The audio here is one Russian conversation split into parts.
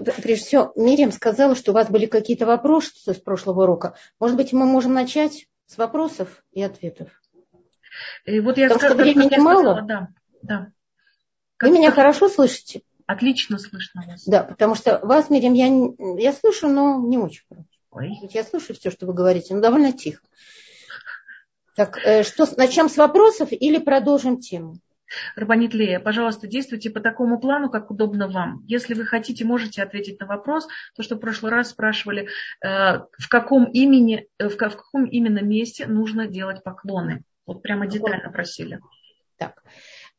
прежде всего, Мириам сказала, что у вас были какие-то вопросы с прошлого урока. Может быть, мы можем начать с вопросов и ответов? И вот я Потому что времени мало. Да, да. Вы меня хорошо слышите? Отлично слышно вас. Да, потому что вас, Мирим, я, я слышу, но не очень. Ой. Я слышу все, что вы говорите, но довольно тихо. Так, э, что, начнем с вопросов или продолжим тему? Рабанит Лея, пожалуйста, действуйте по такому плану, как удобно вам. Если вы хотите, можете ответить на вопрос, то, что в прошлый раз спрашивали, э, в каком, имени, э, в каком именно месте нужно делать поклоны. Вот прямо детально просили. Так.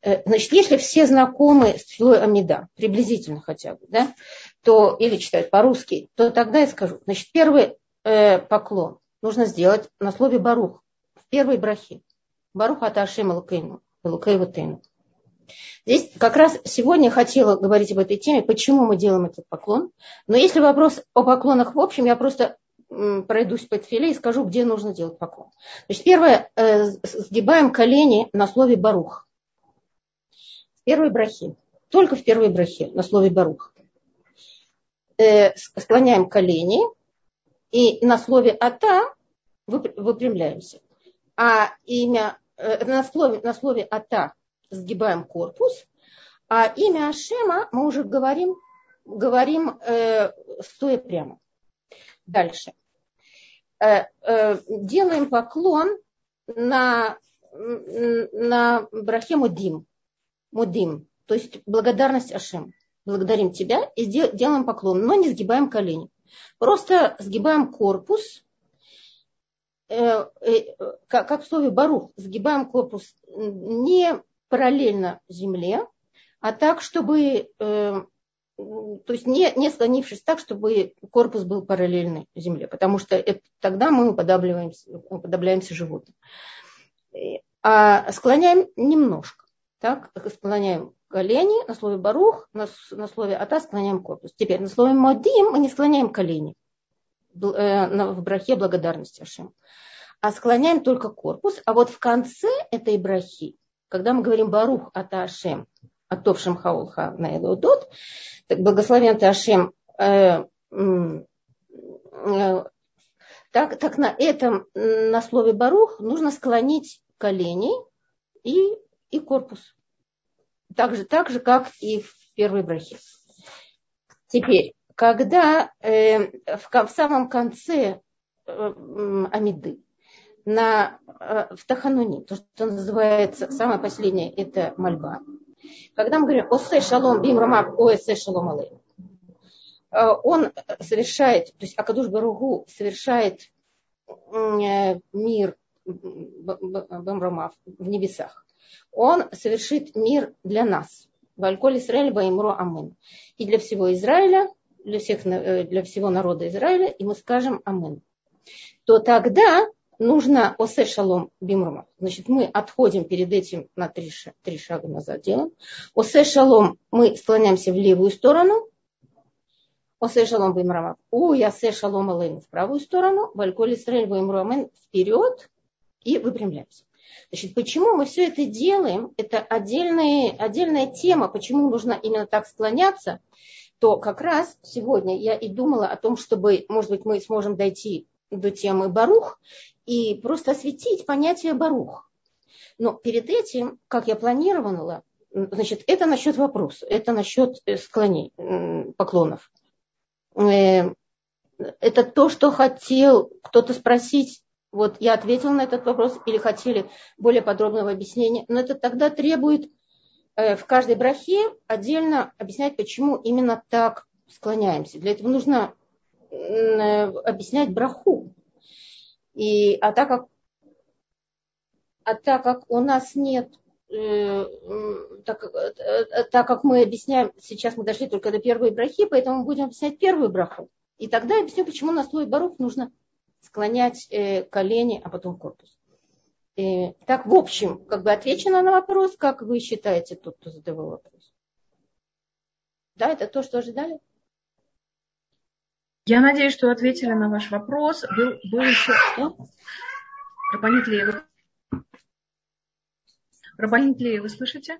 Э, значит, если все знакомы с филой Амида, приблизительно хотя бы, да, то, или читают по-русски, то тогда я скажу. Значит, первый э, поклон нужно сделать на слове Барух, в первой брахе. Барух Лукейну, Лукейвутейну. Здесь как раз сегодня хотела говорить об этой теме, почему мы делаем этот поклон. Но если вопрос о поклонах в общем, я просто пройдусь по тфиле и скажу, где нужно делать поклон. Значит, первое, э, сгибаем колени на слове барух. В первой брахе. Только в первой брахе на слове барух. Э, склоняем колени и на слове ата выпрямляемся. А имя на слове, на слове ата сгибаем корпус, а имя Ашема мы уже говорим, говорим э, стоя прямо. Дальше. Э, э, делаем поклон на, на брахе Мудим. Мудим, то есть благодарность Ашем. Благодарим тебя и делаем поклон, но не сгибаем колени. Просто сгибаем корпус, э, как в слове барух, сгибаем корпус не параллельно земле, а так, чтобы то есть не, не склонившись так, чтобы корпус был параллельный земле, потому что это, тогда мы уподобляемся, уподобляемся животным. А склоняем немножко. Так, склоняем колени на слове барух, на, на слове ата склоняем корпус. Теперь на слове модим мы не склоняем колени э, в брахе благодарности Ашем, а склоняем только корпус. А вот в конце этой брахи, когда мы говорим барух ата Ашем, атовшим хаулха на Элудот, благословен ты Ашем, э, э, так, так на этом, на слове барух, нужно склонить колени и, и корпус. Так же, так же, как и в первой брахе. Теперь, когда э, в, в самом конце э, Амиды, на, э, в Тахануни, то, что называется, самое последнее, это мольба, когда мы говорим «Осе шалом бим рамаб оэсе шалом алей», э, он совершает, то есть Акадуш Баругу совершает э, мир Бамрамав в небесах. Он совершит мир для нас. Вальколь Израиль Баимру Амин. И для всего Израиля, для, всех, э, для всего народа Израиля, и мы скажем Амин. То тогда нужно осе шалом бимрума. Значит, мы отходим перед этим на три, три шага назад делаем. Осе шалом мы склоняемся в левую сторону. Осе шалом бимрума. У ясе шалом алейн в правую сторону. Вальколь Исраэль бимруамен вперед и выпрямляемся. Значит, почему мы все это делаем, это отдельная, отдельная тема, почему нужно именно так склоняться, то как раз сегодня я и думала о том, чтобы, может быть, мы сможем дойти до темы Барух и просто осветить понятие Барух. Но перед этим, как я планировала, значит, это насчет вопроса, это насчет э, склонений, поклонов. Э, это то, что хотел кто-то спросить. Вот я ответила на этот вопрос или хотели более подробного объяснения. Но это тогда требует в каждой брахе отдельно объяснять, почему именно так склоняемся. Для этого нужно объяснять браху. И, а так как, а так как у нас нет, э, так, э, так как мы объясняем, сейчас мы дошли только до первой брахи, поэтому будем объяснять первую браху. И тогда я объясню, почему на слой барух нужно склонять э, колени, а потом корпус. И, так, в общем, как бы отвечено на вопрос, как вы считаете, тот, кто задавал вопрос. Да, это то, что ожидали? Я надеюсь, что ответили на ваш вопрос. Был, был еще... Рабанит вы... Рабанит Лея, вы слышите?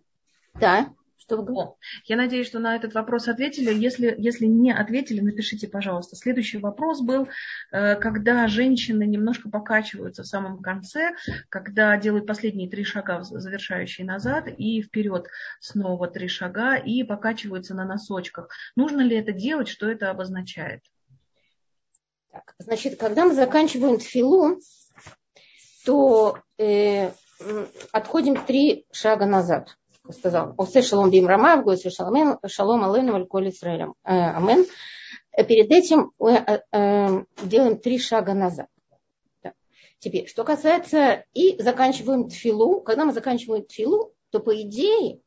Да. Что вы говорите? Я надеюсь, что на этот вопрос ответили. Если, если не ответили, напишите, пожалуйста. Следующий вопрос был, э, когда женщины немножко покачиваются в самом конце, когда делают последние три шага, завершающие назад, и вперед снова три шага, и покачиваются на носочках. Нужно ли это делать? Что это обозначает? Так, значит, когда мы заканчиваем тфилу, то э, отходим три шага назад сказал, «Осе шалом бим рамав, гойсе шалом, шалом алейну вальколь Исраилем». Э, амен. Перед этим делаем три шага назад. Теперь, что касается и заканчиваем тфилу, когда мы заканчиваем тфилу, то по идее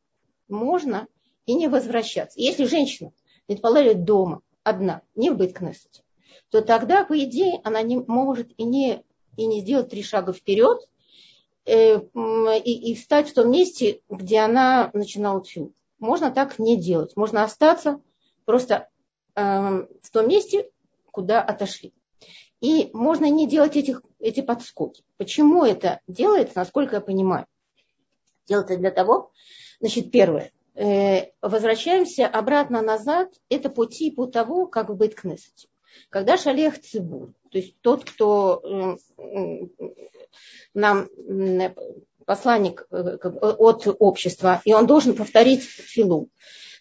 можно и не возвращаться. Если женщина предполагает дома одна, не в Бейткнессете, то тогда, по идее, она не может и не, и не сделать три шага вперед, Э, и, и встать в том месте, где она начинала тфилу. Можно так не делать. Можно остаться просто э, в том месте, куда отошли. И можно не делать этих, эти подскоки. Почему это делается, насколько я понимаю? Делается для того, значит, первое, э, возвращаемся обратно назад, это по типу того, как в Бейткнессете. Когда шалех цибур, то есть тот, кто э, нам посланник э, от общества, и он должен повторить филу,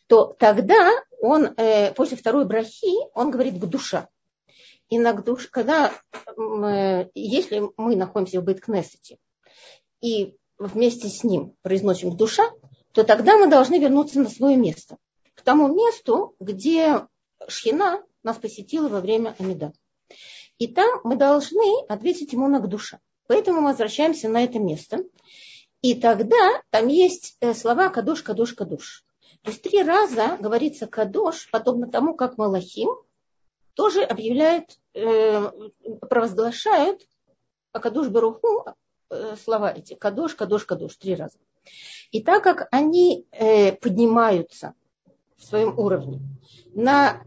то тогда он э, после второй брахи, он говорит к душа. И на душ, когда, если мы находимся в Бейткнессете, и вместе с ним произносим душа, то тогда мы должны вернуться на свое место. К тому месту, где Шхина нас посетила во время Амида. И там мы должны ответить ему на душа. Поэтому мы возвращаемся на это место. И тогда там есть э, слова кадош, кадош, кадош. То есть три раза говорится кадош, подобно тому, как Малахим тоже объявляют, э, провозглашают Кадош Баруху э, слова эти. Кадош, кадош, кадош. Три раза. И так как они поднимаются в своем уровне на,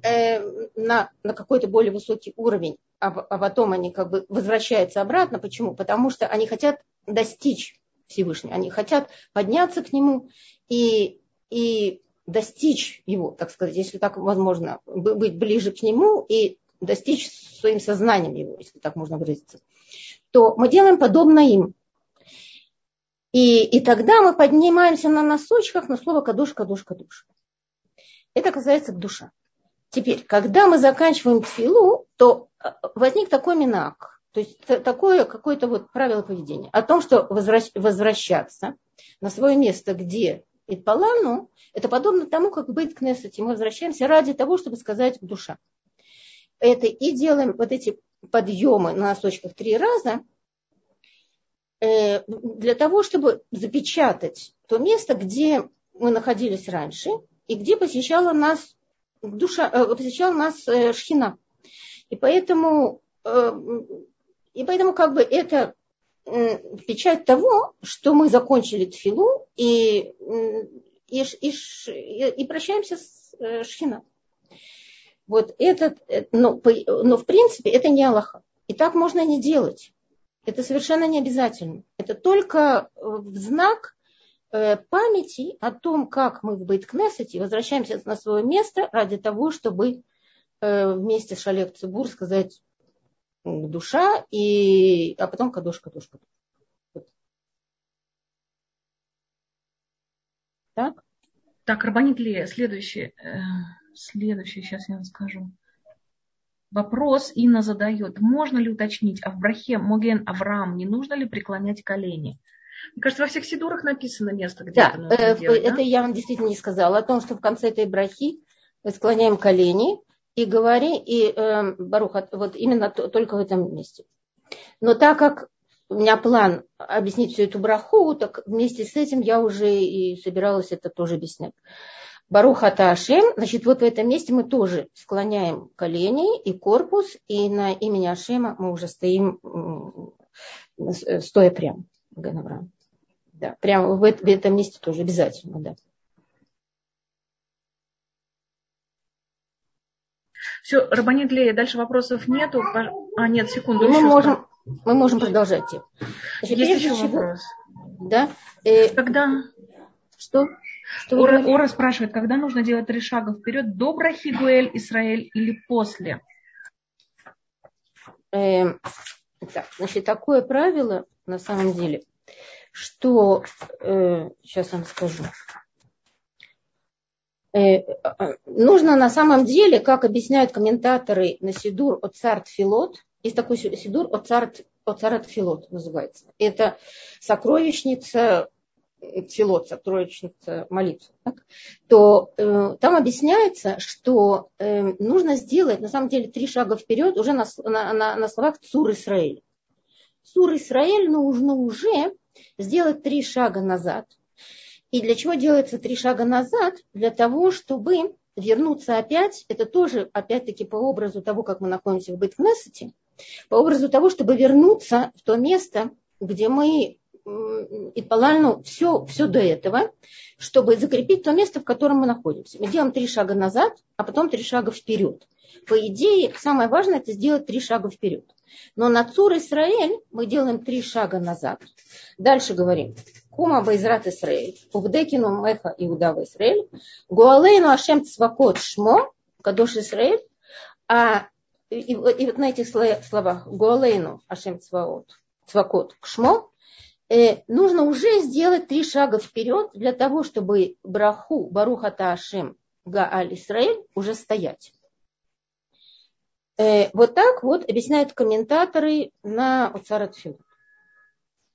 на, на какой-то более высокий уровень, а, а потом они как бы возвращаются обратно. Почему? Потому что они хотят достичь Всевышнего, они хотят подняться к нему и, и достичь его, так сказать, если так возможно, быть ближе к нему и достичь своим сознанием его, если так можно выразиться, то мы делаем подобно им. И, и тогда мы поднимаемся на носочках на слово кадуш, кадуш, кадуш. Это касается душа. Теперь, когда мы заканчиваем тфилу, то э, возник такой минак, то есть такое какое-то вот правило поведения о том, что возвращаться на свое место, где Итпалану, это подобно тому, как быть к Несете. Мы возвращаемся ради того, чтобы сказать душа. Это и делаем вот эти подъемы на носочках три раза, э, для того, чтобы запечатать то место, где мы находились раньше, и где посещала нас душа, э, посещала нас э, Шхина. И поэтому, э, и поэтому как бы это печать того, что мы закончили тфилу и, и, и, и прощаемся с Шхина. Вот этот, но, но в принципе это не Аллаха. И так можно не делать. Это совершенно не обязательно. Это только в знак памяти о том, как мы в Бейткнесете возвращаемся на свое место ради того, чтобы э, вместе с Шалех Цибур сказать душа, и, а потом кадош, кадош. Вот. Так? Так, Рабанит Лея, следующий, э, следующий, сейчас я скажу. Вопрос Инна задает, можно ли уточнить, а в брахе Моген Авраам не нужно ли преклонять колени? Мне кажется, во всех сидурах написано место, где да, это э, делать, это да? я вам действительно не сказала. О том, что в конце этой брахи мы склоняем колени и говори, и э, Барух, вот именно только в этом месте. Но так как у меня план объяснить всю эту браху, так вместе с этим я уже и собиралась это тоже объяснять. Баруха Ашем, значит, вот в этом месте мы тоже склоняем колени и корпус, и на имени Ашема мы уже стоим, стоя прямо. Ганаврам. Да, прямо в, в этом месте тоже обязательно, да. Все, Рабанит Лея, дальше вопросов нету. А, нет, секунду. Мы можем, мы можем продолжать. Значит, Есть еще чего, вопрос. Да? Э, Когда? Что? Ора, Ора спрашивает, когда нужно делать три шага вперед, до брахи Гуэль Израиль или после? Э, так, значит, такое правило на самом деле, что э, сейчас вам скажу. Э, нужно на самом деле, как объясняют комментаторы на Сидур от Царт Филот, есть такой Сидур от Царт Филот называется. Это сокровищница Филот, сокровищница молитвы, так, то э, там объясняется, что э, нужно сделать на самом деле три шага вперед уже на, на, на, на словах Цур Исраэль. Цур Исраэль нужно уже сделать три шага назад. И для чего делается три шага назад? Для того, чтобы вернуться опять, это тоже опять-таки по образу того, как мы находимся в Беткнессете, по образу того, чтобы вернуться в то место, где мы и Палальну все, все до этого, чтобы закрепить то место, в котором мы находимся. Мы делаем три шага назад, а потом три шага вперед. По идее, самое важное это сделать три шага вперед. Но на Цур Исраэль мы делаем три шага назад. Дальше говорим. Кума Байзрат Исраэль, Угдекину Меха Иудава Исраэль, Гуалейну Ашем Цвакот Шмо, Кадош Исраэль, а и, и, и вот на этих словах Гуалейну Ашем Цвакот, Цвакот Шмо, э, нужно уже сделать три шага вперед для того, чтобы браху Баруха Таашем Гааль Исраэль уже стоять. Э, вот так вот объясняют комментаторы на Уцарат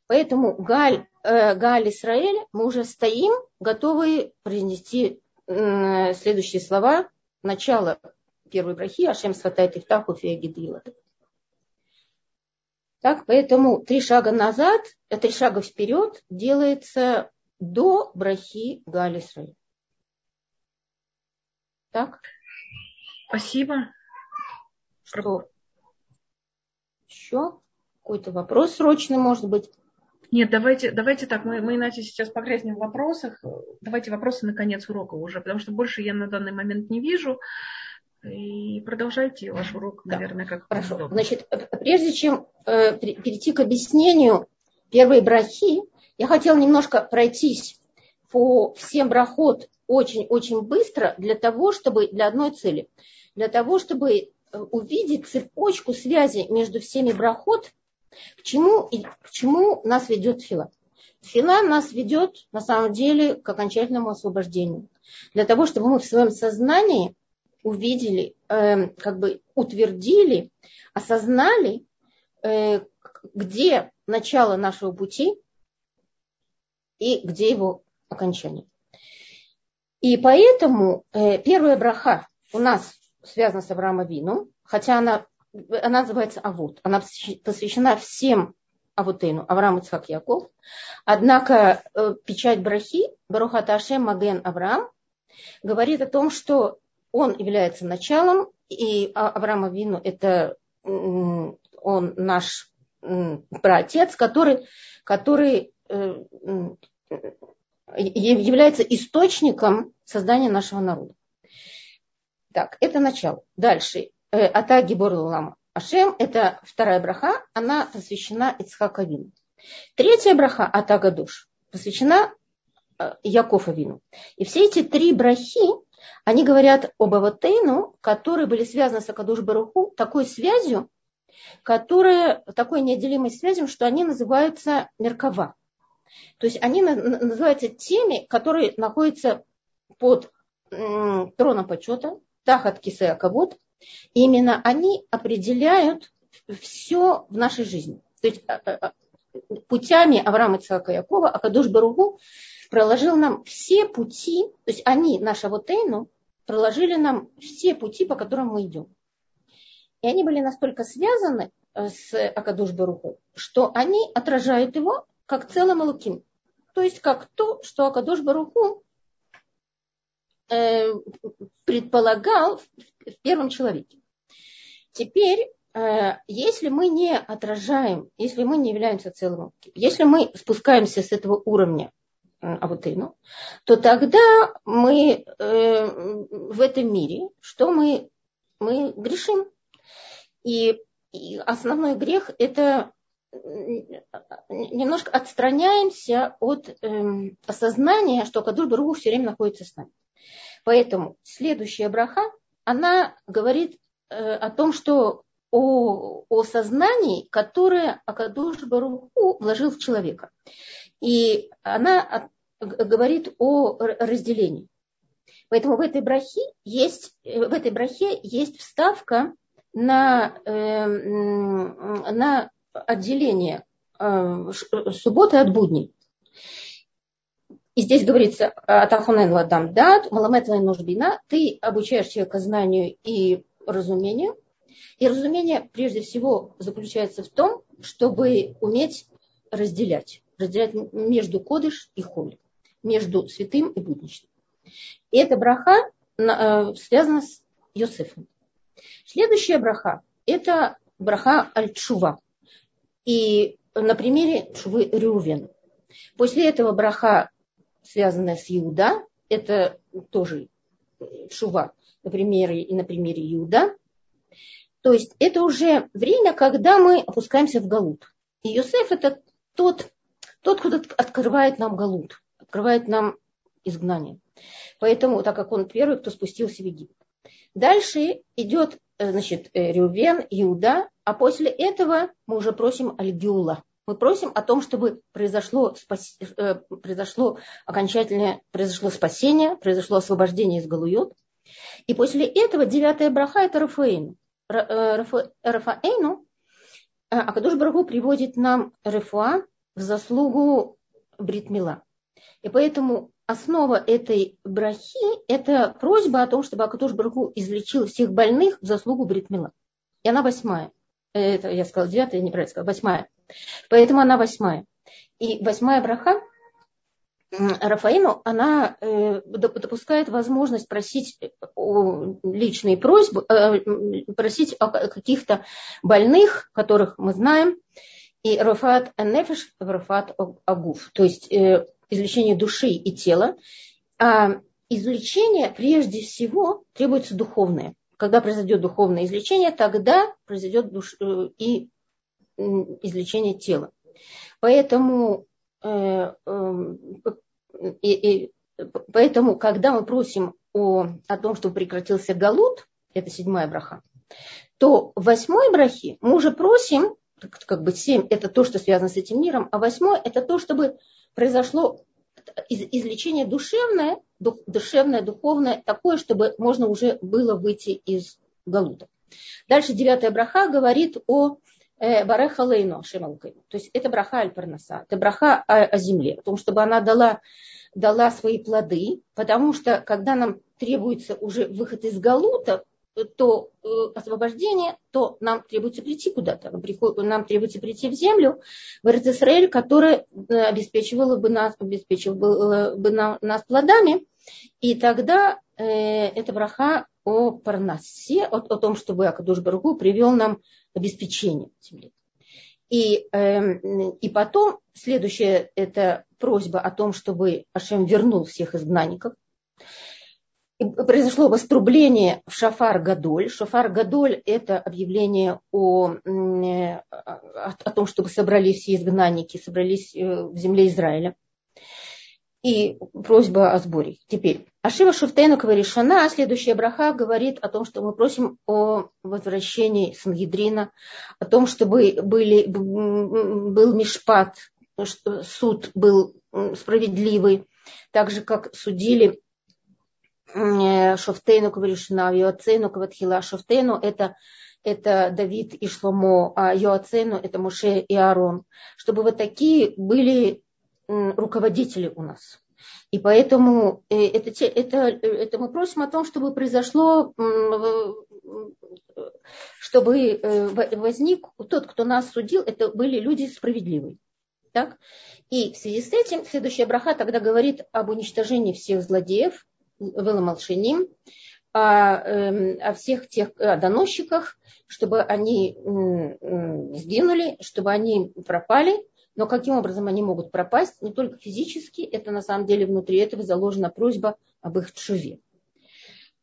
Поэтому Галь, э, Галь Исраэль, мы уже стоим, готовы произнести э, следующие слова. Начало первой брахи, Ашем сватает Ифтаху Феагидила. Так, поэтому три шага назад, э, три шага вперед делается до брахи Галь Исраэль. Так? Спасибо. Что? Еще какой-то вопрос срочный, может быть? Нет, давайте, давайте так, мы, мы иначе сейчас погрязнем в вопросах. Давайте вопросы на конец урока уже, потому что больше я на данный момент не вижу. И продолжайте ваш урок, да. наверное, как Хорошо. Удобно. Значит, прежде чем э, перейти к объяснению первой брахи, я хотела немножко пройтись по всем брахот очень-очень быстро для того, чтобы для одной цели. Для того, чтобы увидеть цепочку связи между всеми брахот, к чему, и, к чему нас ведет фила. Фила нас ведет на самом деле к окончательному освобождению. Для того, чтобы мы в своем сознании увидели, э, как бы утвердили, осознали, э, где начало нашего пути и где его окончание. И поэтому э, первая браха у нас связана с Авраамом Вину, хотя она, она называется Авут. Она посвящена всем Авутейну, Авраам, Ицхак, Яков. Однако э, печать Брахи, Барухата Ашем Маген Авраам, говорит о том, что он является началом, и Авраам Вину это он наш праотец, который, который э, является источником создания нашего народа. Так, это начало. Дальше. Э, Ата Гибор Лама Ашем, это вторая браха, она посвящена Ицхака Вину. Третья браха, Ата Гадуш, посвящена э, Яков Авину. И все эти три брахи, они говорят об Аватейну, которые были связаны с Акадуш Баруху, такой связью, которая, такой неотделимой связью, что они называются Меркава. То есть они называются теми, которые находятся под троном почета, Тахат Кисея Кавод, именно они определяют все в нашей жизни. То есть а, а, а, путями Авраама Ицхака Якова Акадуш Баругу проложил нам все пути, то есть они, наша вот Эйну, проложили нам все пути, по которым мы идем. И они были настолько связаны э, с Акадуш Баруху, что они отражают его как целым Луким. То есть как то, что Акадуш Баруху Э, предполагал в первом человеке. Теперь, э, если мы не отражаем, если мы не являемся целым, если мы спускаемся с этого уровня Авутейну, то тогда мы э, в этом мире, что мы, мы грешим. И, и основной грех это немножко отстраняемся от э, осознания, что Кадуш Баругу все время находится с нами. Поэтому следующая браха, она говорит э, о том, что о, о сознании, которое Акадуш Баруху вложил в человека. И она говорит о разделении. Поэтому в этой брахе есть, в этой брахе есть вставка на, э, на отделение э, субботы от будней. И здесь говорится, Атахунен ладам дат, маламет нужбина, ты обучаешь человека знанию и разумению. И разумение прежде всего заключается в том, чтобы уметь разделять. Разделять между кодыш и холь, между святым и будничным. И эта браха э, связана с Йосефом. Следующая браха – это браха аль-чува. И на примере чувы Рювен. После этого браха, связанная с Иуда, это тоже чува на примере и на примере Иуда. То есть это уже время, когда мы опускаемся в Галут. И Йосеф это тот, тот, кто открывает нам Галут, открывает нам изгнание. Поэтому, так как он первый, кто спустился в Египет. Дальше идет Э, значит, э, Рювен, Иуда, а после этого мы уже просим Альгиула. Мы просим о том, чтобы произошло, спас... Э, произошло окончательное, произошло спасение, произошло освобождение из Галуйот. И после этого девятая браха – это Рафаэйну. Рафаэйну, Акадуш Браху приводит нам Рефуа в заслугу Бритмила. И поэтому основа этой брахи – это просьба о том, чтобы Акатуш Барху излечил всех больных в заслугу Бритмила. И она восьмая. Это я сказала девятая, я неправильно сказала, восьмая. Поэтому она восьмая. И восьмая браха Рафаину, она э, допускает возможность просить личные просьбы, э, просить о каких-то больных, которых мы знаем, и Рафат Нефеш, Рафат Агуф. То есть э, излечение души и тела, а излечение прежде всего требуется духовное. Когда произойдет духовное излечение, тогда произойдет душ... Э, и излечение тела. Поэтому, э, э, и, поэтому, когда мы просим о, о том, чтобы прекратился галут, это седьмая браха, то в восьмой брахе мы уже просим, как бы семь это то, что связано с этим миром, а восьмой это то, чтобы произошло излечение душевное, душевное, духовное, такое, чтобы можно уже было выйти из галута. Дальше девятая браха говорит о э, Бареха Лейно То есть это браха Аль-Парнаса, это браха о, о земле, о том, чтобы она дала, дала свои плоды, потому что когда нам требуется уже выход из галута, то э, освобождение, то нам требуется прийти куда-то. Нам требуется прийти в землю, в Израиль, которая э, обеспечивала бы нас, обеспечивала бы нас плодами. И тогда э, это браха о парнасе, о, о том, чтобы Акадуш Баргу привел нам обеспечение земли. И, э, и потом следующая это просьба о том, чтобы Ашем вернул всех изгнанников произошло вострубление в Шафар Гадоль. Шафар Гадоль – это объявление о, о, о том, чтобы собрались все изгнанники, собрались э, в земле Израиля. И просьба о сборе. Теперь, Ашива Шуфтейну Каваришана, следующая браха, говорит о том, что мы просим о возвращении Сангидрина, о том, чтобы были, был мишпат, суд был справедливый, так же, как судили Э, Шофтейну Каваришина, Йоацейну Каватхила. Шофтейну это, это Давид и Шломо, а Йоацейну это Муше и Аарон. Чтобы вот такие были руководители у нас. И поэтому э, это, это, это мы просим о том, чтобы произошло, чтобы э, возник тот, кто нас судил, это были люди справедливые. Так? И в связи с этим следующая браха тогда говорит об уничтожении всех злодеев, Веломолшиним, о, эм, о всех тех о доносчиках, чтобы они сгинули, чтобы они пропали. Но каким образом они могут пропасть? Не только физически, это на самом деле внутри этого заложена просьба об их чуве.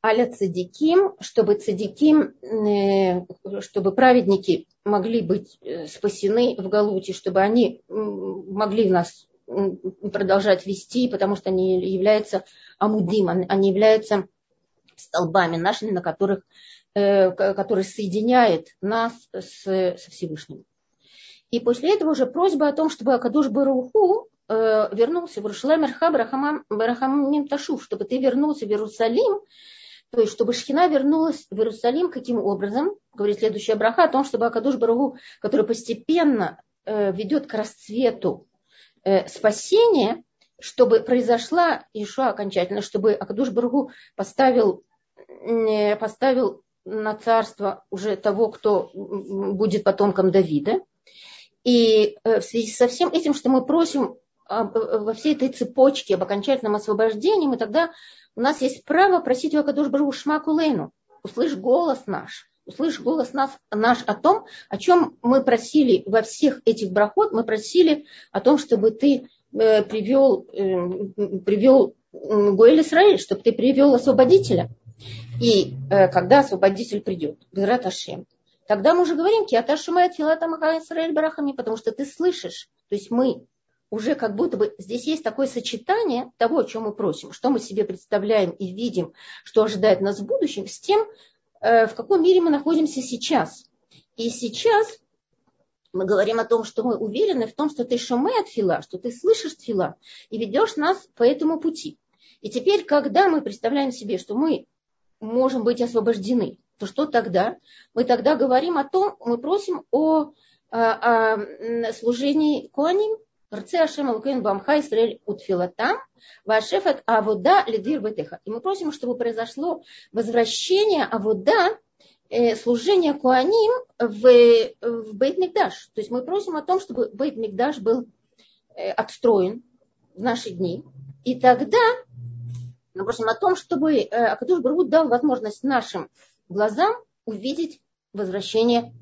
аля цадиким, чтобы цадиким, э, чтобы праведники могли быть э, спасены в Галуте, чтобы они могли нас продолжать вести, потому что они являются амудим, они являются столбами нашими, на которых, э, которые соединяют нас с, со Всевышним. И после этого уже просьба о том, чтобы Акадуш Баруху вернулся в Иерусалим Барахамим Ташув, чтобы ты вернулся в Иерусалим то есть, чтобы Шхина вернулась в Иерусалим, каким образом, говорит следующая браха, о том, чтобы Акадуш Барагу, который постепенно э, ведет к расцвету э, спасения, чтобы произошла Ишуа окончательно, чтобы Акадуш Барагу поставил, э, поставил на царство уже того, кто будет потомком Давида. И э, в связи со всем этим, что мы просим э, во всей этой цепочке об окончательном освобождении, мы тогда у нас есть право просить у Акадуш Бару Шмакулейну, услышь голос наш, услышь голос нас, наш о том, о чем мы просили во всех этих брахот, мы просили о том, чтобы ты привел, э, привел Гоэль Исраиль, чтобы ты привел освободителя. И э, когда освободитель придет, Безрат Ашем, тогда мы уже говорим, Киата Шумает Филата Маха Исраиль Барахами, потому что ты слышишь, то есть мы уже как будто бы здесь есть такое сочетание того, о чем мы просим, что мы себе представляем и видим, что ожидает нас в будущем, с тем, э, в каком мире мы находимся сейчас. И сейчас мы говорим о том, что мы уверены в том, что ты шуме от фила, что ты слышишь фила и ведешь нас по этому пути. И теперь, когда мы представляем себе, что мы можем быть освобождены, то что тогда? Мы тогда говорим о том, мы просим о, о, о служении Куаним, Рце Ашем Алукейн Бамха Исраэль Утфилатам, Вашефет Авуда Лидвир Бетеха. И мы просим, чтобы произошло возвращение Авуда, э, служение Куаним в, в Бейт Мигдаш. То есть мы просим о том, чтобы Бейт Мигдаш был э, отстроен в наши дни. И тогда мы просим о том, чтобы э, Акадуш Барут дал возможность нашим глазам увидеть возвращение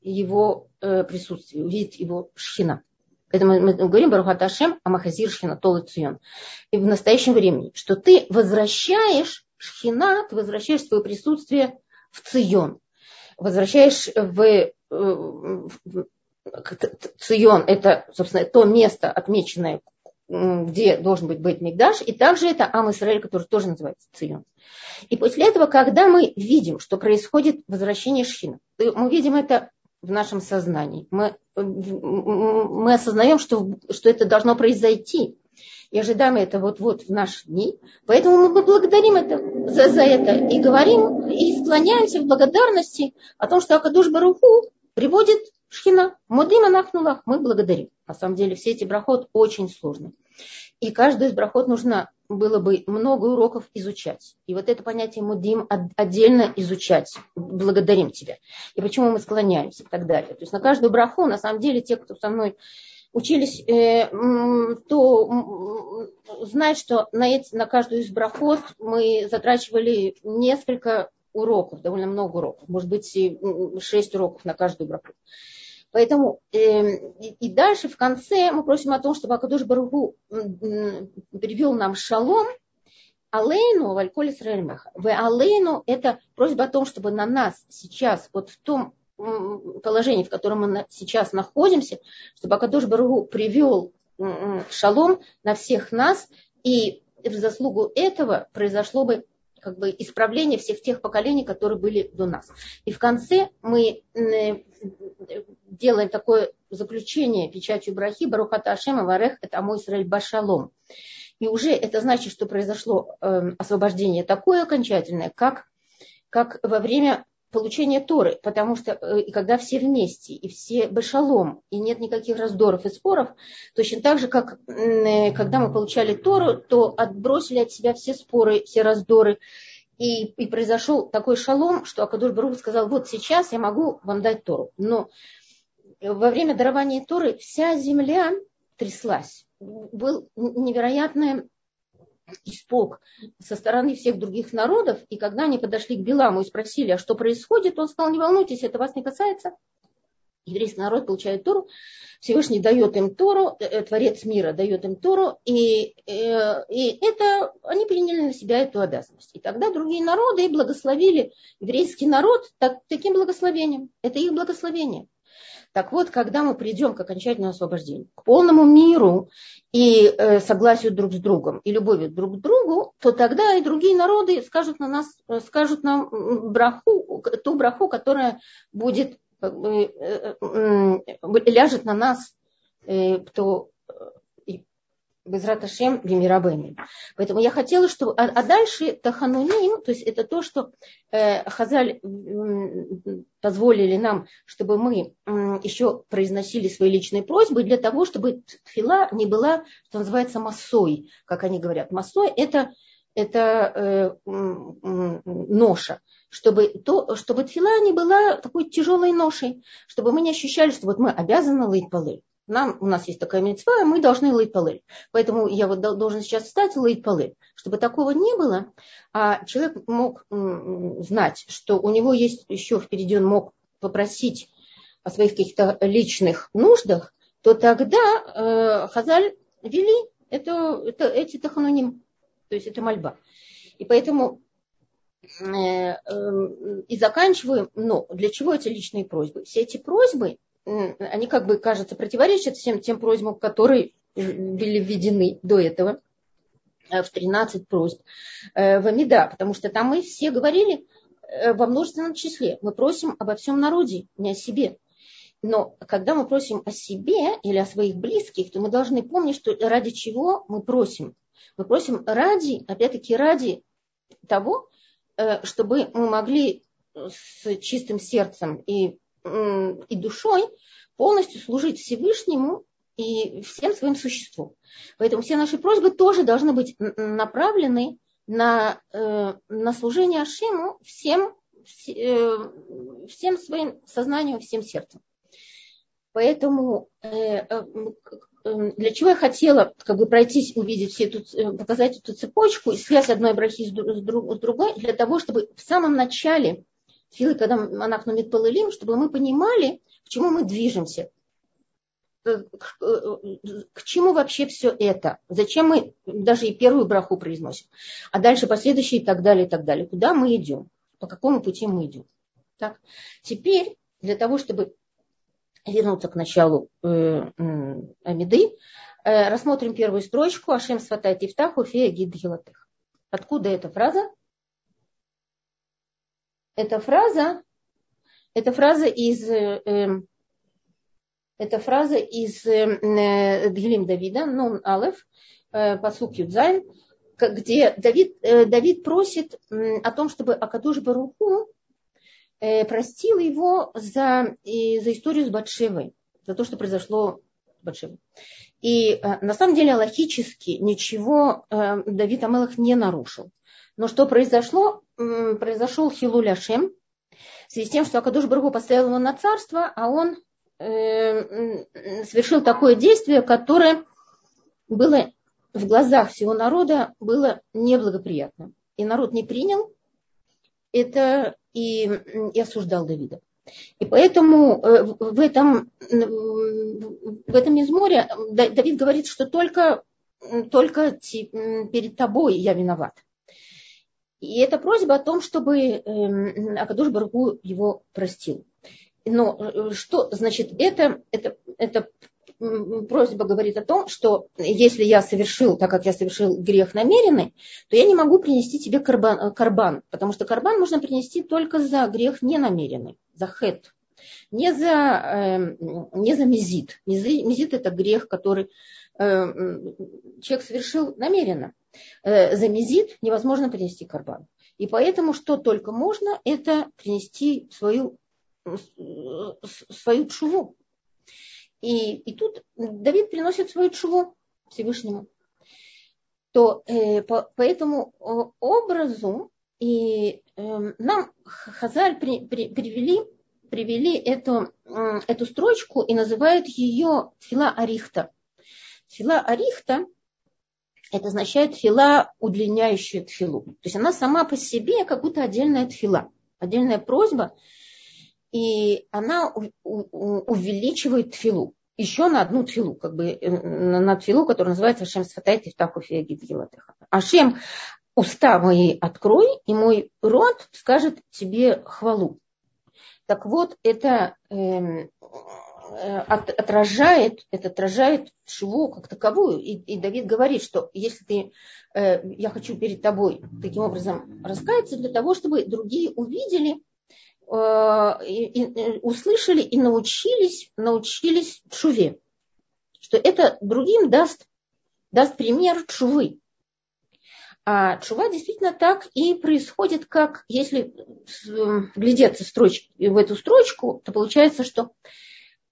его присутствия, увидеть его шхина. Поэтому мы говорим Барухат Ашем Амахазир Шхина Тол Цион. И в настоящем времени, что ты возвращаешь Шхина, ты возвращаешь свое присутствие в Цион. Возвращаешь в, э, Цион, это, собственно, то место, отмеченное, где должен быть Бейт Мигдаш, и также это Ам Исраэль, который тоже называется Цион. И после этого, когда мы видим, что происходит возвращение Шхина, мы видим это в нашем сознании. Мы, мы осознаем, что, что это должно произойти. И ожидаем это вот-вот в наши дни. Поэтому мы благодарим это, за, за это и говорим, и склоняемся в благодарности о том, что Акадуш Баруху приводит Шхина. Мудима нахнулах, мы благодарим. На самом деле все эти брахот очень сложны. И каждый из брахот нужно было бы много уроков изучать. И вот это понятие мудим отдельно изучать. Благодарим тебя. И почему мы склоняемся и так далее. То есть на каждую браху, на самом деле, те, кто со мной учились, э, то знают, что на, эти, на каждую из брахот мы затрачивали несколько уроков, довольно много уроков, может быть, шесть уроков на каждую браху. Поэтому э, и дальше в конце мы просим о том, чтобы Акадуш Баругу привел нам шалом, Алейну, Вальколь Исраэльмеха. В Алейну это просьба о том, чтобы на нас сейчас, вот в том положении, в котором мы сейчас находимся, чтобы Акадуш Баругу привел шалом на всех нас, и в заслугу этого произошло бы как бы исправление всех тех поколений, которые были до нас. И в конце мы делаем такое заключение печатью Брахи, Барухата Ашема Варех, это Амой Исраэль Башалом. И уже это значит, что произошло э, освобождение такое окончательное, как, как во время получения Торы, потому что э, когда все вместе, и все башалом, и нет никаких раздоров и споров, точно так же, как э, когда мы получали Тору, то отбросили от себя все споры, все раздоры, и, и произошел такой шалом, что Акадуш Барух сказал, вот сейчас я могу вам дать Тору. Но во время дарования Торы вся земля тряслась. Был невероятный испуг со стороны всех других народов. И когда они подошли к Биламу и спросили, а что происходит, он сказал, не волнуйтесь, это вас не касается. еврейский народ получает Тору, Всевышний дает им Тору, э, Творец мира дает им Тору, и, э, и это, они приняли на себя эту обязанность. И тогда другие народы благословили еврейский народ так, таким благословением. Это их благословение. Так вот, когда мы придем к окончательному освобождению, к полному миру и э, согласию друг с другом, и любовью друг к другу, то тогда и другие народы скажут, на нас, э, скажут нам браху, ту браху, которая будет, э, э, ляжет на нас, кто Безраташем Бимирабами. Поэтому я хотела, чтобы... А, а дальше Тахануним, то есть это то, что э, Хазаль э, позволили нам, чтобы мы э, еще произносили свои личные просьбы для того, чтобы тфила не была, что называется, массой, как они говорят. Массой это, это э, э, ноша чтобы, то, чтобы тфила не была такой тяжелой ношей, чтобы мы не ощущали, что вот мы обязаны лыть полы нам, у нас есть такая мецва, мы должны лыть полы. Поэтому я вот должен сейчас встать и лыть полы. Чтобы такого не было, а человек мог знать, что у него есть еще впереди, он мог попросить о своих каких-то личных нуждах, то тогда э, Хазаль вели это, это, эти тахануним, то есть это мольба. И поэтому э, э, и заканчиваем, но для чего эти личные просьбы? Все эти просьбы они как бы, кажется, противоречат всем тем просьбам, которые были введены до этого э, в 13 просьб э, в Амида, потому что там мы все говорили э, во множественном числе. Мы просим обо всем народе, не о себе. Но когда мы просим о себе или о своих близких, то мы должны помнить, что ради чего мы просим. Мы просим ради, опять-таки, ради того, чтобы мы могли с чистым сердцем и и душой полностью служить Всевышнему и всем своим существом. Поэтому все наши просьбы тоже должны быть направлены на, э, на служение Ашему всем, э, всем своим сознанием, всем сердцем. Поэтому э, для чего я хотела как бы пройтись, увидеть все эту, показать эту цепочку и связь одной брахи с другой, для того, чтобы в самом начале Филы, когда монах нумит полылим, чтобы мы понимали, к чему мы движемся, к, к чему вообще все это, зачем мы даже и первую браху произносим, а дальше последующие и так далее, и так далее. Куда мы идем, по какому пути мы идем. Так. Теперь для того, чтобы вернуться к началу э, э, Амиды, э, рассмотрим первую строчку Ашем сватай тифтаху фея гид Откуда эта фраза? Эта фраза, эта фраза из, э, эм, эта фраза из э, Дгилим Давида, Нун Алеф, э, посук Юдзайн, где Давид, э, Давид просит э, о том, чтобы Акадуш Баруху э, простил его за, за историю с Батшевой, за то, что произошло с Батшевой. И э, на самом деле логически ничего э, Давид Амелах не нарушил. Но что произошло? Произошел Хилуль Ашем, в связи с тем, что Акадуш Баргу поставил его на царство, а он э, совершил такое действие, которое было в глазах всего народа было неблагоприятным. И народ не принял это и, и осуждал Давида. И поэтому э, в этом, в этом изморе Давид говорит, что только, только перед тобой я виноват. И это просьба о том, чтобы эм, Акадуш Баргу его простил. Но э, что значит это? Это, это просьба говорит о том, что если я совершил, так как я совершил грех намеренный, то я не могу принести тебе карбан, карбан потому что карбан можно принести только за грех ненамеренный, за хет, не за, э, не за мизит. Мизит это грех, который э, человек совершил намеренно. Э, за мизит невозможно принести карбан. И поэтому что только можно, это принести свою, свою чуву. И, и тут Давид приносит свою чуву Всевышнему. То э, по, по этому образу и э, нам Хазаль при, при, привели, привели эту, э, эту строчку и называют ее Фила Арихта. Фила Арихта это означает фила, удлиняющая тфилу. То есть она сама по себе как будто отдельная тфила, отдельная просьба. и она увеличивает тфилу. Еще на одну тфилу, как бы э, на тфилу, которая называется Ашем Сфатай Тифтаху Фиагид Ашем, уста мои открой, и мой рот скажет тебе хвалу. Так вот, это эм, от, отражает, это отражает шву как таковую. И, и Давид говорит, что если ты, э, я хочу перед тобой таким образом раскаяться для того, чтобы другие увидели, Э, и, услышали и научились, научились чуве. Что это другим даст, даст пример чувы. А чува действительно так и происходит, как если глядеться строчки, в эту строчку, то получается, что э,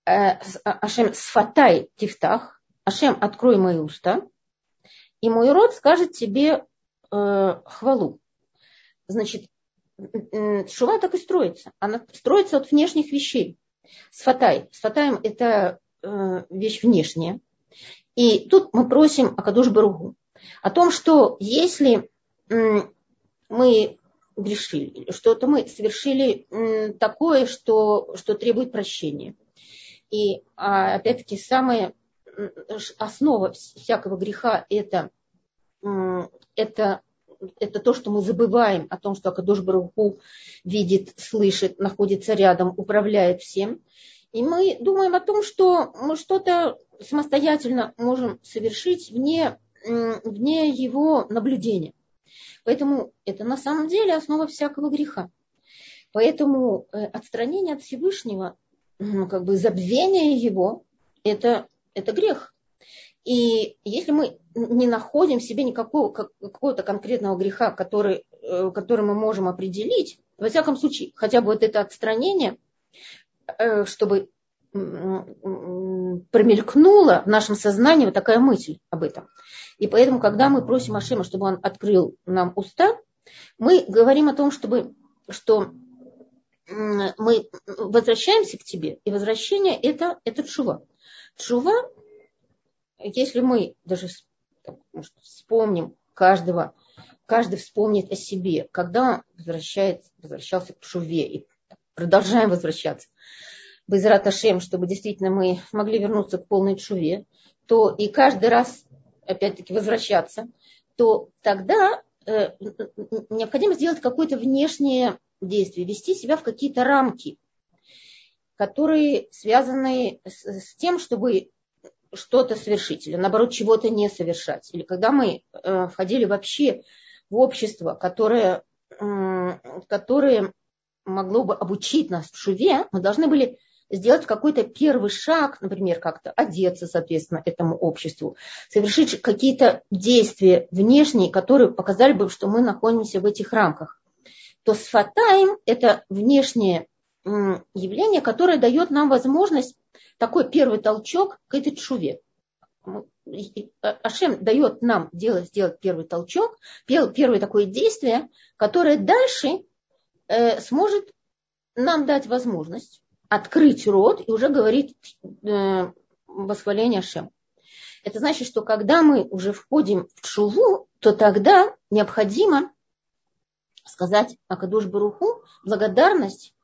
Ашем сфатай тифтах, Ашем открой мои уста, и мой род скажет тебе э, хвалу. Значит, шува так и строится. Она строится от внешних вещей. Сфатай. Сфатаем – это э, вещь внешняя. И тут мы просим Акадуш Баругу о том, что если мы грешили, что-то мы совершили такое, что, что требует прощения. И а, опять-таки самая основа всякого греха это, это это то, что мы забываем о том, что Акадош Баруху видит, слышит, находится рядом, управляет всем. И мы думаем о том, что мы что-то самостоятельно можем совершить вне, вне его наблюдения. Поэтому это на самом деле основа всякого греха. Поэтому э, отстранение от Всевышнего, как бы забвение его, это, это грех. И если мы не находим в себе никакого какого-то конкретного греха, который, э, который мы можем определить, во всяком случае, хотя бы вот это отстранение, э, чтобы промелькнула в нашем сознании вот такая мысль об этом. И поэтому, когда мы просим Ашема, чтобы он открыл нам уста, мы говорим о том, чтобы, что мы возвращаемся к тебе, и возвращение это, это чува. Чува если мы даже вспомним каждого, каждый вспомнит о себе, когда возвращается, возвращался к Шуве, и продолжаем возвращаться, без Раташем, чтобы действительно мы могли вернуться к полной Шуве, то и каждый раз, опять-таки, возвращаться, то тогда э, необходимо сделать какое-то внешнее действие, вести себя в какие-то рамки, которые связаны с, с тем, чтобы что-то совершить, или наоборот чего-то не совершать. Или когда мы э, входили вообще в общество, которое, э, которое могло бы обучить нас в шуве, мы должны были сделать какой-то первый шаг, например, как-то одеться, соответственно, этому обществу, совершить какие-то действия внешние, которые показали бы, что мы находимся в этих рамках. То сфатаем – это внешнее явление, которое дает нам возможность такой первый толчок к этой чуве. Ашем дает нам делать, сделать первый толчок, первое такое действие, которое дальше э, сможет нам дать возможность открыть рот и уже говорить э, восхваление Ашем. Это значит, что когда мы уже входим в чуву, то тогда необходимо сказать Акадуш Баруху благодарность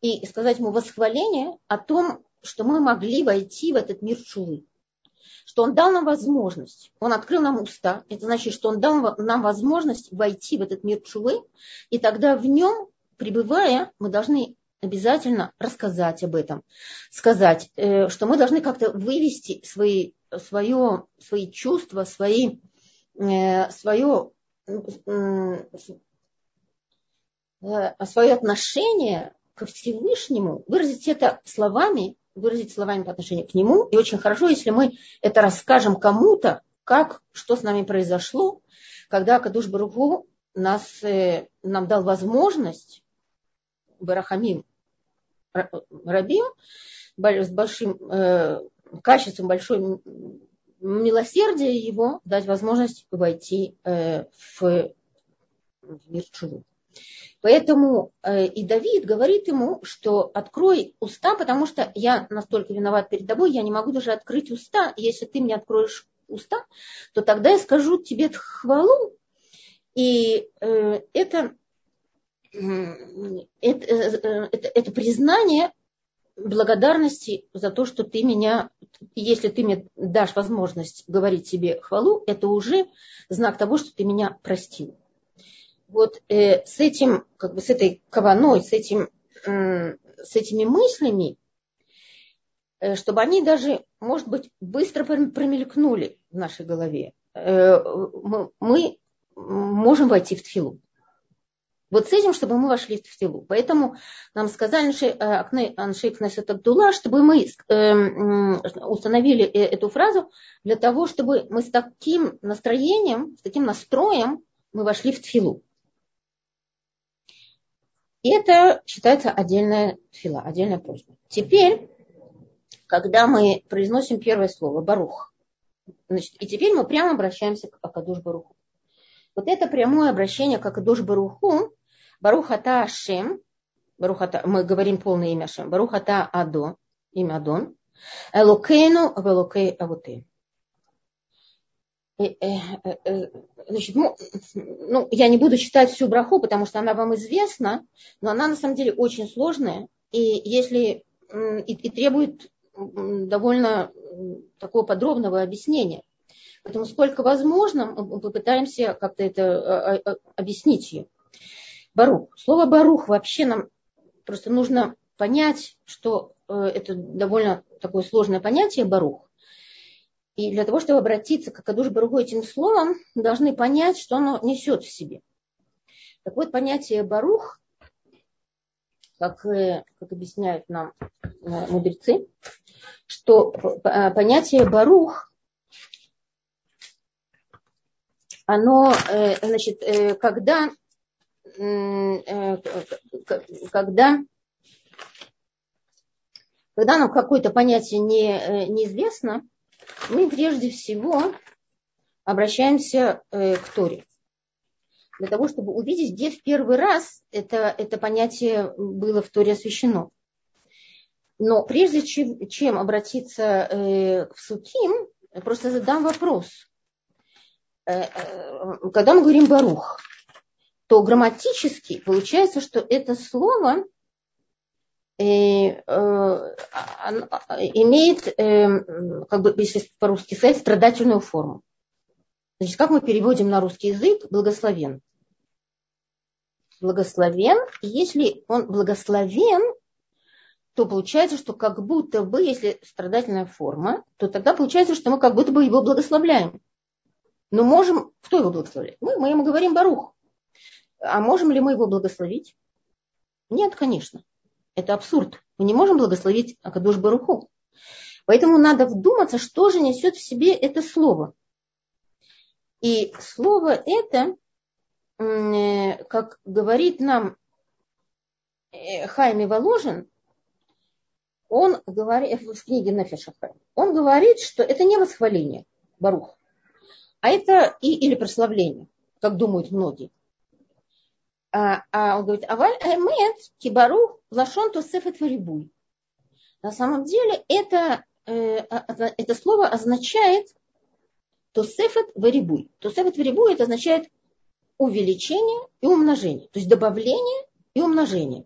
и сказать ему восхваление о том, что мы могли войти в этот мир чулы. Что он дал нам возможность, он открыл нам уста, это значит, что он дал нам возможность войти в этот мир чулы, и тогда в нем, пребывая, мы должны обязательно рассказать об этом, сказать, э, что мы должны как-то вывести свои, свое, свои чувства, свои, э, свое, свое отношение ко Всевышнему, выразить это словами, выразить словами по отношению к нему. И очень хорошо, если мы это расскажем кому-то, как, что с нами произошло, когда Кадуш Баруху нас, э, нам дал возможность, Барахамим Рабим, с большим э, качеством, большой милосердия его, дать возможность войти э, в, в мир чуду. Поэтому э, и Давид говорит ему, что открой уста, потому что я настолько виноват перед тобой, я не могу даже открыть уста. Если ты мне откроешь уста, то тогда я скажу тебе хвалу. И э, это это, это, это признание благодарности за то, что ты меня, если ты мне дашь возможность говорить тебе хвалу, это уже знак того, что ты меня простил. Вот э, с этим, как бы с этой каваной, с, этим, э, с этими мыслями, э, чтобы они даже, может быть, быстро промелькнули в нашей голове, э, мы, мы можем войти в тфилу. Вот с этим, чтобы мы вошли в силу. Поэтому нам сказали Аншейк Кнесет Абдулла, чтобы мы эм, установили э, эту фразу для того, чтобы мы с таким настроением, с таким настроем мы вошли в тфилу. И это считается отдельная тфила, отдельная просьба. Теперь, когда мы произносим первое слово «барух», значит, и теперь мы прямо обращаемся к Акадуш Баруху. Вот это прямое обращение к Акадуш Баруху, Барухата Ашем, Барухата, мы говорим полное имя Ашем, Барухата Адо, имя Адон, Элокейну Велокей Авуты. Э, э, э, значит, ну, ну, я не буду читать всю браху, потому что она вам известна, но она на самом деле очень сложная, и если и, и требует довольно такого подробного объяснения. Поэтому сколько возможно, мы попытаемся как-то это объяснить ее. Барух. Слово барух вообще нам просто нужно понять, что это довольно такое сложное понятие барух. И для того, чтобы обратиться к Акадуш Баруху этим словом, мы должны понять, что оно несет в себе. Так вот, понятие барух, как, э, как объясняют нам э, мудрецы, что понятие барух, оно, значит, когда Э, когда, когда нам какое-то понятие не, э, неизвестно, мы прежде всего обращаемся э, к Торе. Для того, чтобы увидеть, где в первый раз это, это понятие было в Торе освящено. Но прежде чем, чем обратиться к Суким, просто задам вопрос. Когда мы говорим Барух, то грамматически получается, что это слово э, э, имеет, э, как бы, если по-русски сказать, страдательную форму. Значит, как мы переводим на русский язык благословен? Благословен. Если он благословен, то получается, что как будто бы, если страдательная форма, то тогда получается, что мы как будто бы его благословляем. Но можем, кто его благословляет? Мы, мы ему говорим Барух. А можем ли мы его благословить? Нет, конечно. Это абсурд. Мы не можем благословить Акадуш Баруху. Поэтому надо вдуматься, что же несет в себе это слово. И слово это, э, как говорит нам э, Хайми Воложин, он говорит, в книге Нефеша он говорит, что это не восхваление, Барух, а это и, или прославление, как думают многие. А, а он говорит, аваль эмет кибару лашон тусефет варибуй. На самом деле это, э, а, а, это слово означает тусефет варибуй. Тусефет варибуй это означает увеличение и умножение. То есть добавление и умножение.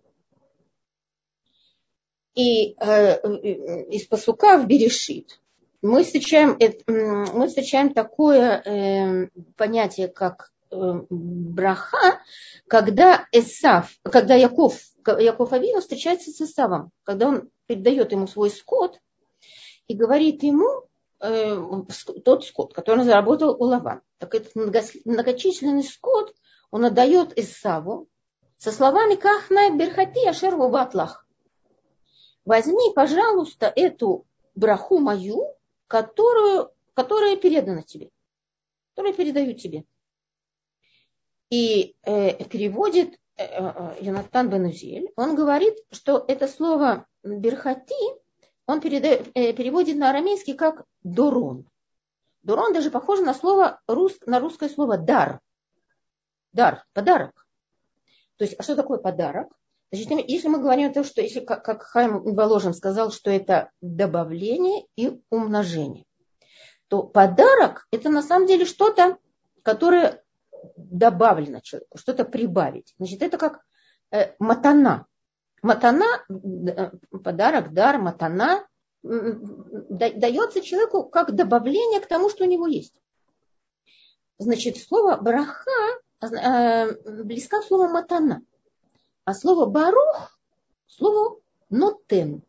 И э, из посука в Берешит мы встречаем, мы встречаем такое э, понятие, как Э, браха, когда Эсав, когда Яков, Яков Авину встречается с Исавом, когда он передает ему свой скот и говорит ему, э, тот скот, который он заработал у Лаван. Так этот многочисленный скот он отдает Исаву со словами «Кахна берхати ашер батлах». Возьми, пожалуйста, эту браху мою, которую, которая передана тебе, которую передаю тебе и э, переводит э, э, Йонатан Бенузель, он говорит, что это слово берхати, он передает, э, переводит на арамейский как дурон. Дурон даже похоже на слово, рус, на русское слово дар. Дар, подарок. То есть, а что такое подарок? Значит, если мы говорим о том, что если, как, как Хайм Воложин сказал, что это добавление и умножение, то подарок это на самом деле что-то, которое добавлено человеку, что-то прибавить. Значит, это как э, матана. Матана, э, подарок, дар, матана дается человеку как добавление к тому, что у него есть. Значит, слово браха э, близко слово матана. А слово барух слово нотен.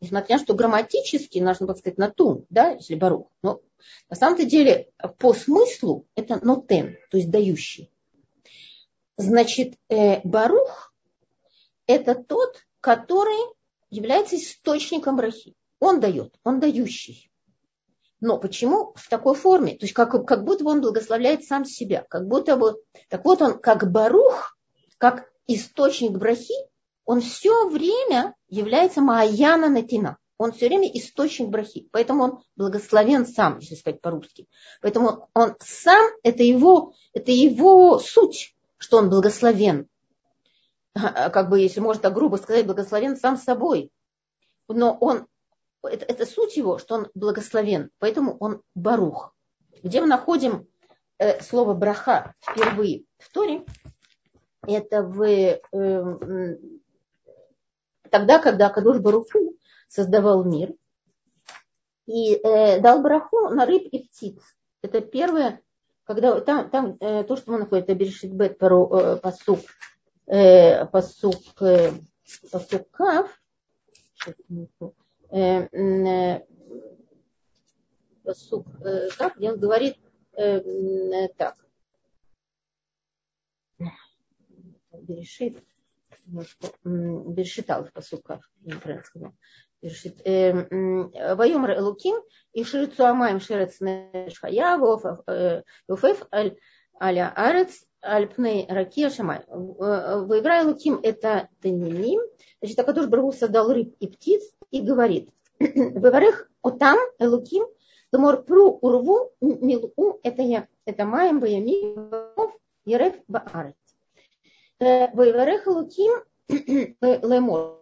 Несмотря на что грамматически нужно было сказать натун, да, если барух. Но на самом деле по смыслу это нотен, то есть дающий. Значит, э, барух это тот, который является источником брахи. Он дает, он дающий. Но почему в такой форме? То есть как, как будто бы он благословляет сам себя. Как будто бы, так вот он как барух, как источник брахи, он все время является Мааяна Натина. Он все время источник брахи. Поэтому он благословен сам, если сказать по-русски. Поэтому он сам, это его, это его суть, что он благословен. Как бы, если можно так грубо сказать, благословен сам собой. Но он, это, это суть его, что он благословен. Поэтому он барух. Где мы находим э, слово браха впервые в Торе, это в э, тогда, когда Кадуш Баруху создавал мир и э, дал бараху на рыб и птиц. Это первое, когда там, там э, то, что мы находим, это Берешит Бет э, посук, э, посук, э, посук Кав, э, э, посук э, Кав, где он говорит э, э, так. Берешит, Берешитал в посуках, неправильно сказал. Вайомр Элуким и Ширицу Амаем Шерец Нешхая Вуфеф Аля Арец Альпней Ракия Шамай. Вайвра Элуким это Таниним. Значит, Акадуш Баргу создал рыб и птиц и говорит. Выварых Отам Элуким Думор Пру Урву Милу это я. Это Маем Баями Ерев Баарец. Вайварех Луким Лемор.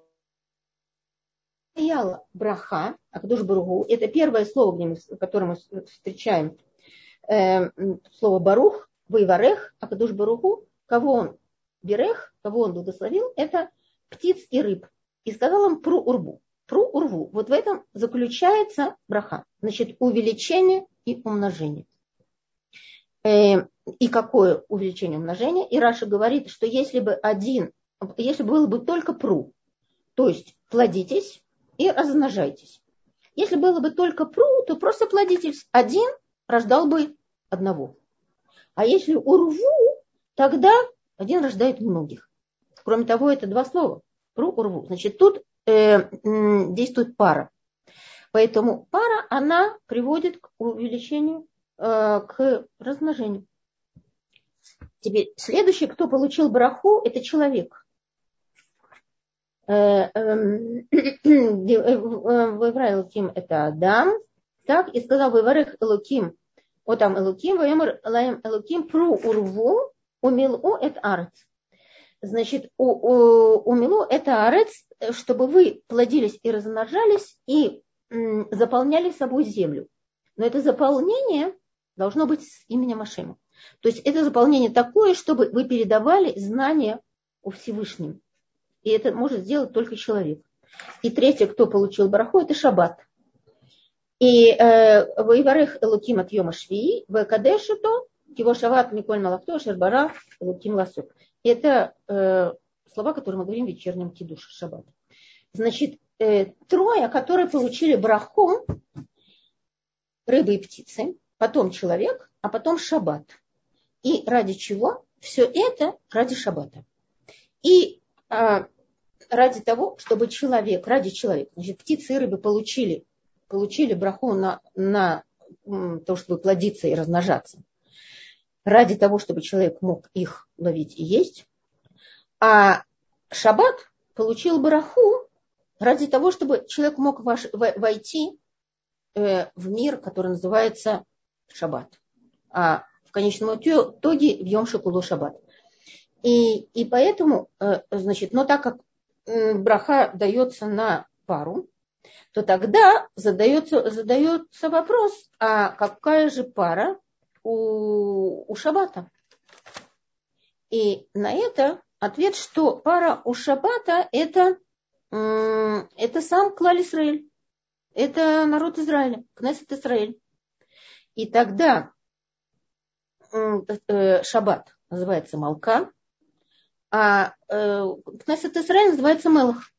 Стояла браха, Акадуш Баругу, это первое слово, где мы, которое мы встречаем, э, слово Барух, Вайварех, Акадуш Баругу, кого он берех, кого он благословил, это птиц и рыб. И сказал им пру урбу. Пру урву. Вот в этом заключается браха. Значит, увеличение и умножение. Э, и какое увеличение умножения. И Раша говорит, что если бы один, если бы было бы только пру, то есть плодитесь и размножайтесь. Если было бы только пру, то просто плодитесь. Один рождал бы одного. А если урву, тогда один рождает многих. Кроме того, это два слова. Пру, урву. Значит, тут э, действует пара. Поэтому пара, она приводит к увеличению Э, к размножению. Теперь следующий, кто получил браху, это человек. Э, эм, Выврал Элуким это Адам. Так, и сказал Выварых Элуким, вот там Элуким, Ваемар Лаем Элуким пру урву, умилу это арец. Значит, у, у, умилу это арец, чтобы вы плодились и размножались и м, заполняли собой землю. Но это заполнение должно быть с именем Ашема. То есть это заполнение такое, чтобы вы передавали знания о Всевышнем. И это может сделать только человек. И третье, кто получил бараху, это шаббат. И э, воеварех элуким от йома швии, в кадешито, его шават миколь малахто, шербара, элуким ласук. Это э, слова, которые мы говорим в вечернем кидуше шаббат. Значит, э, трое, которые получили браху, рыбы и птицы, потом человек, а потом шаббат. И ради чего? Все это ради шаббата. И а, ради того, чтобы человек, ради человека, значит, птицы и рыбы получили, получили браху на, на то, чтобы плодиться и размножаться. Ради того, чтобы человек мог их ловить и есть. А шаббат получил бараху ради того, чтобы человек мог войти э, в мир, который называется шаббат. А в конечном итоге в Йом Шикулу шаббат. И, и поэтому, э, значит, но так как браха дается на пару, то тогда задается, задается вопрос, а какая же пара у, у шаббата? И на это Ответ, что пара у Шаббата это, это сам Клаль Исраэль. Это народ Израиля, Кнессет Израиль. И тогда э, Шаббат называется Малка, а э, Кнессет Израиль называется Мелах.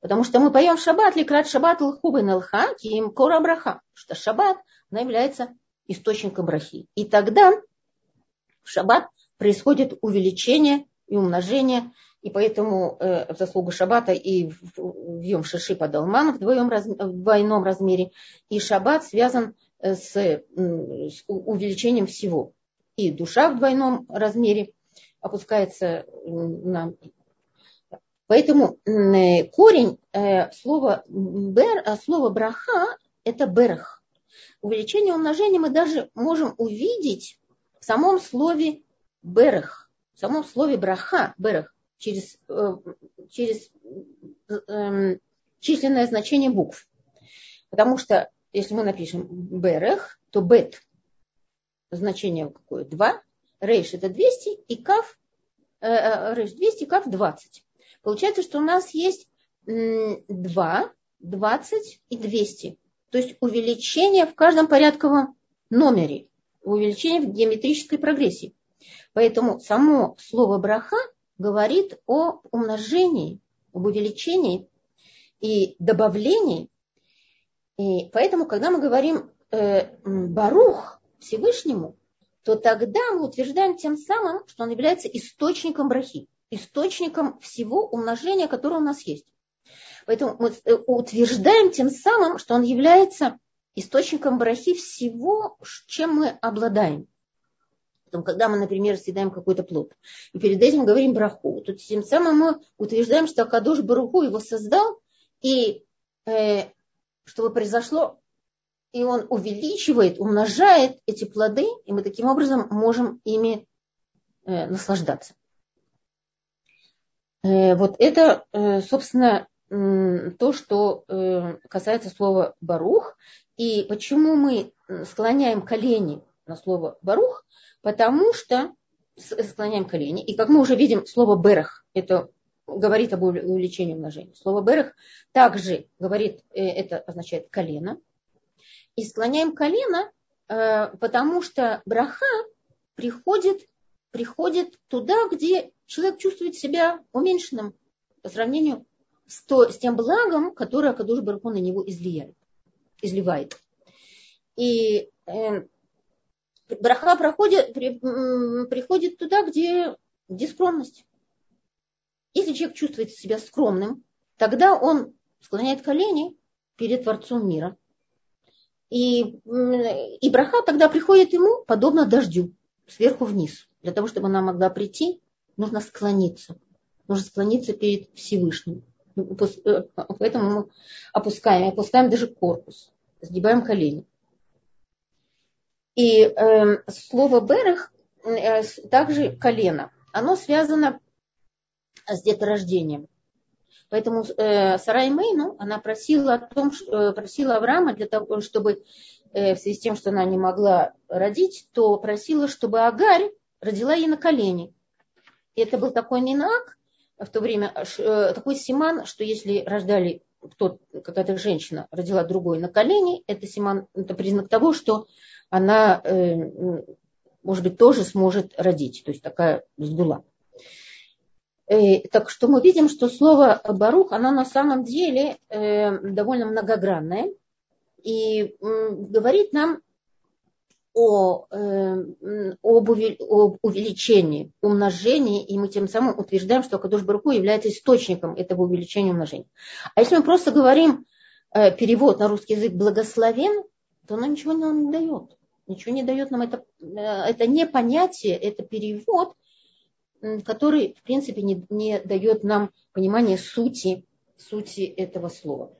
Потому что мы поем шаббат, ликрат шаббат лхубы налха, ким кора браха. Что шаббат, она является источником брахи. И тогда в шаббат происходит увеличение и умножение, и поэтому э, заслугу шаббата и в, в Йом Шиши подалман в, двоем, в двойном размере, и шаббат связан э, с, с увеличением всего. И душа в двойном размере опускается на Поэтому э, корень э, слова, бер, э, слова браха – это берах. Увеличение умножения мы даже можем увидеть в самом слове берах, в самом слове браха, берах, через, через э, численное значение букв. Потому что если мы напишем берех, то бет значение какое? 2, рейш это 200 и кав, э, рейш 200, кав 20. Получается, что у нас есть 2, 20 и 200. То есть увеличение в каждом порядковом номере, увеличение в геометрической прогрессии. Поэтому само слово браха говорит о умножении, об увеличении и добавлении. И поэтому, когда мы говорим э, Барух Всевышнему, то тогда мы утверждаем тем самым, что он является источником брахи источником всего умножения, которое у нас есть. Поэтому мы э, утверждаем тем самым, что он является источником брахи всего, чем мы обладаем. Потом, когда мы, например, съедаем какой-то плод, и перед этим говорим браху, то тем самым мы утверждаем, что Акадош Баруху его создал, и э, чтобы произошло, и он увеличивает, умножает эти плоды, и мы таким образом можем ими э, наслаждаться. Э, вот это, э, собственно, то, что э, касается слова «барух». И почему мы склоняем колени на слово «барух»? Потому что склоняем колени. И как мы уже видим, слово «берах» – это говорит об увеличении умножения. Слово «берах» также говорит, это означает колено. И склоняем колено, потому что браха приходит, приходит туда, где человек чувствует себя уменьшенным по сравнению с, то, с тем благом, которое Акадуш Барху на него излияет, изливает. И э, браха проходит, при, приходит туда, где, где скромность. Если человек чувствует себя скромным, тогда он склоняет колени перед Творцом мира. И, и браха тогда приходит ему подобно дождю, сверху вниз, для того, чтобы она могла прийти нужно склониться. Нужно склониться перед Всевышним. Э, поэтому мы опускаем, опускаем даже корпус, сгибаем колени. И э, слово берех, э, также колено, оно связано с деторождением. Поэтому э, Сарай Мейну, она просила, о том, э, просила Авраама для того, чтобы э, в связи с тем, что она не могла родить, то просила, чтобы Агарь родила ей на колени. И это был такой минак в то время, э, такой симан, что если рождали кто, какая-то женщина родила другой на колени, это симан, это признак того, что она, э, может быть, тоже сможет родить. То есть такая сгула. Э, так что мы видим, что слово барух, оно на самом деле довольно многогранное и говорит нам о, э, об, увеличении, умножении, и мы тем самым утверждаем, что Кадуш Баруху является источником этого увеличения и умножения. А если мы просто говорим э, перевод на русский язык благословен, то оно ничего нам не дает. Ничего не дает нам это, э, это не понятие, это перевод, который, в принципе, не, не дает нам понимания сути, сути этого слова.